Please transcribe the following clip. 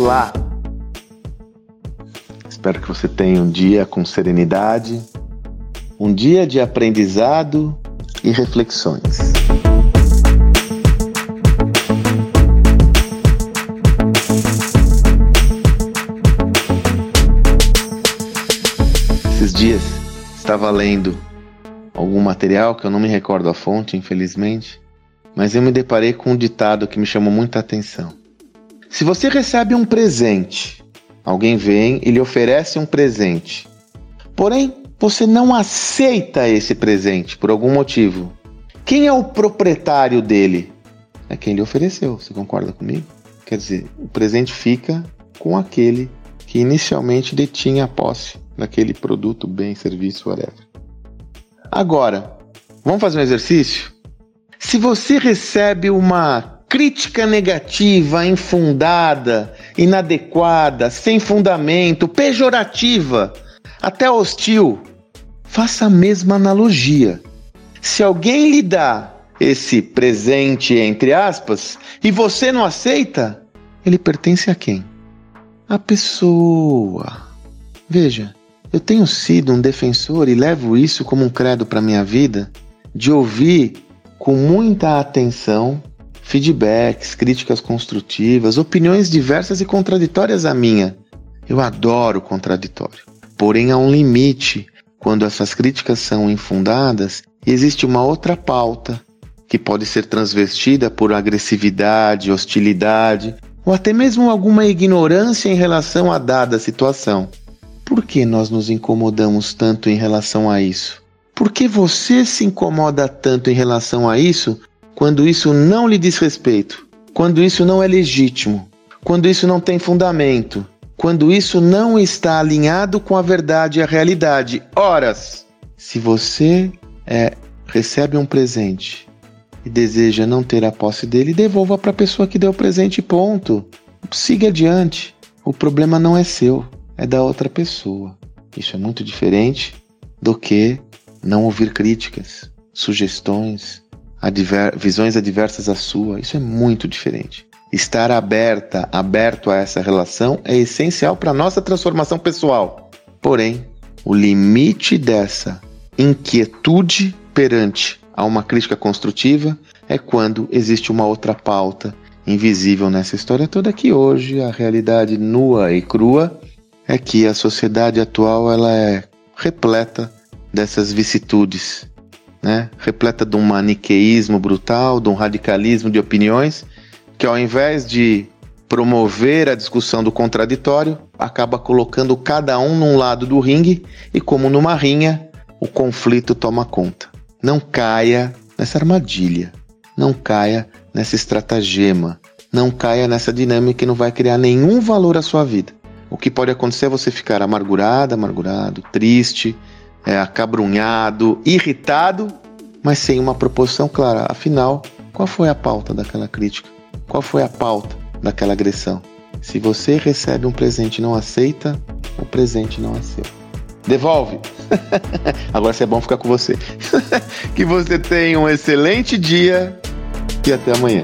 Olá! Espero que você tenha um dia com serenidade, um dia de aprendizado e reflexões. Esses dias estava lendo algum material que eu não me recordo a fonte, infelizmente, mas eu me deparei com um ditado que me chamou muita atenção. Se você recebe um presente, alguém vem e lhe oferece um presente, porém você não aceita esse presente por algum motivo, quem é o proprietário dele? É quem lhe ofereceu, você concorda comigo? Quer dizer, o presente fica com aquele que inicialmente detinha a posse daquele produto, bem, serviço, whatever. Agora, vamos fazer um exercício? Se você recebe uma crítica negativa, infundada, inadequada, sem fundamento, pejorativa, até hostil, faça a mesma analogia. Se alguém lhe dá esse presente, entre aspas, e você não aceita, ele pertence a quem? A pessoa. Veja, eu tenho sido um defensor e levo isso como um credo para minha vida de ouvir com muita atenção feedbacks, críticas construtivas, opiniões diversas e contraditórias à minha. Eu adoro contraditório. Porém, há um limite quando essas críticas são infundadas e existe uma outra pauta que pode ser transvestida por agressividade, hostilidade ou até mesmo alguma ignorância em relação a dada situação. Por que nós nos incomodamos tanto em relação a isso? Por que você se incomoda tanto em relação a isso quando isso não lhe diz respeito, quando isso não é legítimo, quando isso não tem fundamento, quando isso não está alinhado com a verdade e a realidade. Horas, se você é, recebe um presente e deseja não ter a posse dele, devolva para a pessoa que deu o presente, ponto. Siga adiante. O problema não é seu, é da outra pessoa. Isso é muito diferente do que não ouvir críticas, sugestões, adver visões adversas à sua, isso é muito diferente. Estar aberta, aberto a essa relação é essencial para nossa transformação pessoal. Porém, o limite dessa inquietude perante a uma crítica construtiva é quando existe uma outra pauta invisível nessa história toda que hoje a realidade nua e crua é que a sociedade atual ela é repleta dessas vicissitudes né, repleta de um maniqueísmo brutal, de um radicalismo de opiniões, que ao invés de promover a discussão do contraditório, acaba colocando cada um num lado do ringue e, como numa rinha, o conflito toma conta. Não caia nessa armadilha, não caia nessa estratagema, não caia nessa dinâmica que não vai criar nenhum valor à sua vida. O que pode acontecer é você ficar amargurado, amargurado, triste, é, acabrunhado, irritado, mas sem uma proposição clara. Afinal, qual foi a pauta daquela crítica? Qual foi a pauta daquela agressão? Se você recebe um presente e não aceita, o presente não é seu. Devolve. Agora se é bom ficar com você. que você tenha um excelente dia e até amanhã.